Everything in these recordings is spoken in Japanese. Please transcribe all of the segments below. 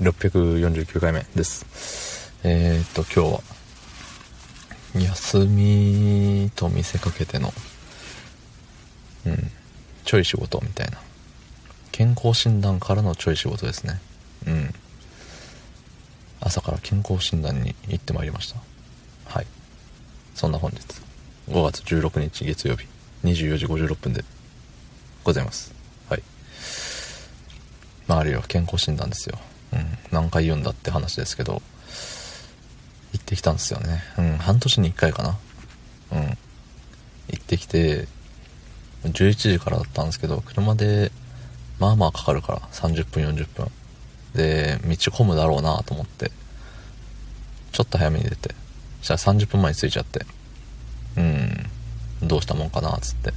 649回目です。えー、っと、今日は、休みと見せかけての、うん、ちょい仕事みたいな。健康診断からのちょい仕事ですね。うん。朝から健康診断に行ってまいりました。はい。そんな本日、5月16日月曜日、24時56分でございます。はい。まあ、あるよ、健康診断ですよ。うん、何回言うんだって話ですけど、行ってきたんですよね。うん、半年に1回かな。うん。行ってきて、11時からだったんですけど、車で、まあまあかかるから、30分、40分。で、道混むだろうなと思って、ちょっと早めに出て、そしたら30分前に着いちゃって、うん、どうしたもんかな、つって。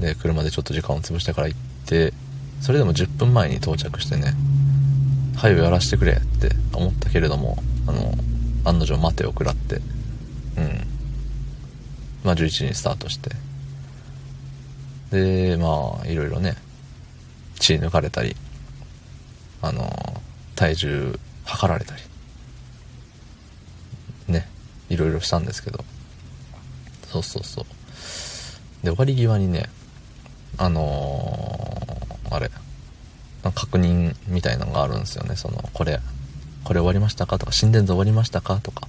で、車でちょっと時間を潰してから行って、それでも10分前に到着してね、はよやらしてくれって思ったけれども、あの、案の定待てを食らって、うん。まあ11時にスタートして。で、まあ、いろいろね、血抜かれたり、あの、体重測られたり、ね、いろいろしたんですけど、そうそうそう。で、終わり際にね、あのー、あれ、確認みたいなのがあるんですよね。その、これ、これ終わりましたかとか、心電図終わりましたかとか。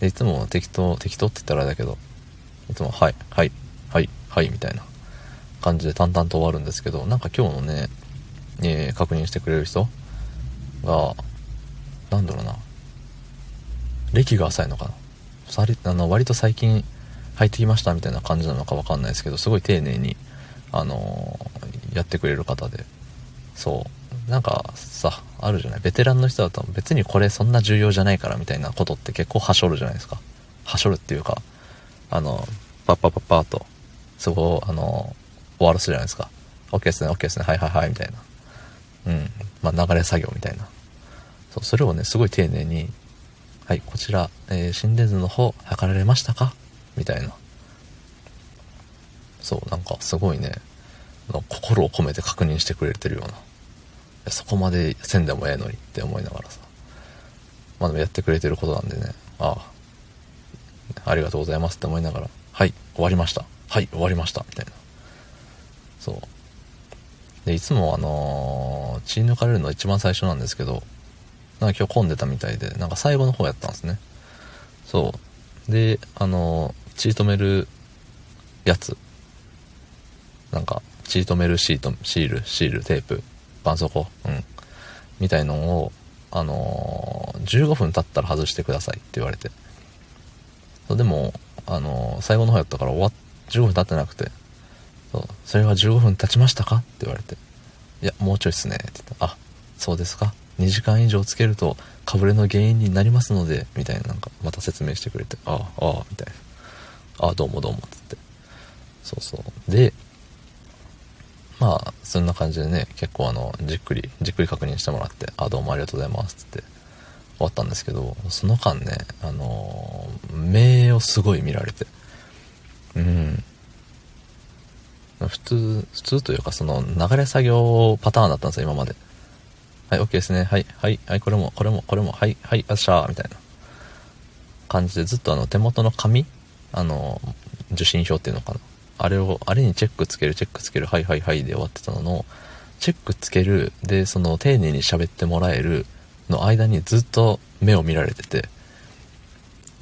で、いつも適当、適当って言ったらあれだけど、いつも、はい、はい、はい、はい、みたいな感じで淡々と終わるんですけど、なんか今日のね、えー、確認してくれる人が、なんだろうな、歴が浅いのかな。あの割と最近入ってきましたみたいな感じなのかわかんないですけど、すごい丁寧に、あのー、やってくれる方で、そう。なんかさあるじゃない？ベテランの人だと別にこれそんな重要じゃないからみたいなことって結構はしょるじゃないですか。はしょるっていうかあのパッパッパッパーとそこをあの終わらすじゃないですか。OK ですね OK ですねはいはいはいみたいな。うん。まあ流れ作業みたいな。そうそれをねすごい丁寧にはいこちら、えー、心電図の方測られましたか？みたいな。そうなんかすごいね心を込めて確認してくれてるような。そこまでせんでもええのにって思いながらさ。まあでもやってくれてることなんでね、ああ、ありがとうございますって思いながら、はい、終わりました。はい、終わりました。みたいな。そう。で、いつもあのー、血抜かれるのは一番最初なんですけど、なんか今日混んでたみたいで、なんか最後の方やったんですね。そう。で、あのー、血止めるやつ。なんか、血止めるシート、シール、シール、テープ絆創膏、うん。みたいのを、あのー、15分経ったら外してくださいって言われて。でも、あのー、最後の方やったから終わっ、15分経ってなくて、そう、それは15分経ちましたかって言われて、いや、もうちょいっすね、って言ったあ、そうですか。2時間以上つけると、かぶれの原因になりますので、みたいななんか、また説明してくれて、ああ、ああ、みたいな。ああ、どうもどうも、つって。そうそう。で、まあ、そんな感じでね、結構あの、じっくり、じっくり確認してもらって、あ、どうもありがとうございます、って終わったんですけど、その間ね、あのー、目をすごい見られて、うん。普通、普通というかその流れ作業パターンだったんですよ、今まで。はい、OK ですね。はい、はい、はい、これも、これも、これも、はい、はい、あっしゃー、みたいな感じでずっとあの手元の紙、あの、受信票っていうのかな。あれを、あれにチェックつける、チェックつける、はいはいはいで終わってたのの、チェックつける、で、その丁寧に喋ってもらえるの間にずっと目を見られてて、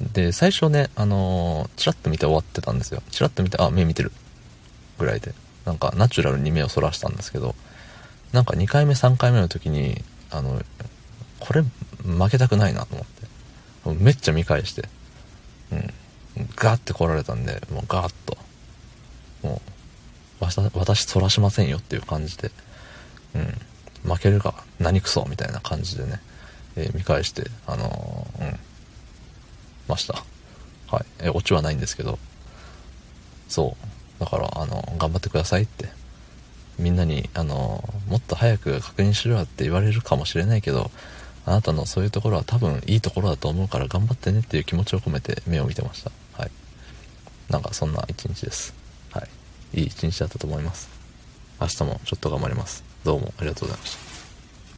で、最初ね、あのー、チラッと見て終わってたんですよ。チラッと見て、あ、目見てる。ぐらいで。なんか、ナチュラルに目をそらしたんですけど、なんか2回目、3回目の時に、あの、これ、負けたくないなと思って。めっちゃ見返して、うん。ガーって来られたんで、もうガーッと。私そらしませんよっていう感じで、うん、負けるか、何クソみたいな感じでね、えー、見返して、あのー、うん、ました。はい。え、オチはないんですけど、そう。だから、あの、頑張ってくださいって、みんなに、あの、もっと早く確認しろよって言われるかもしれないけど、あなたのそういうところは多分いいところだと思うから頑張ってねっていう気持ちを込めて目を見てました。はい。なんかそんな一日です。い。いい一日だったと思います。明日もちょっと頑張ります。どうもありがとうございました。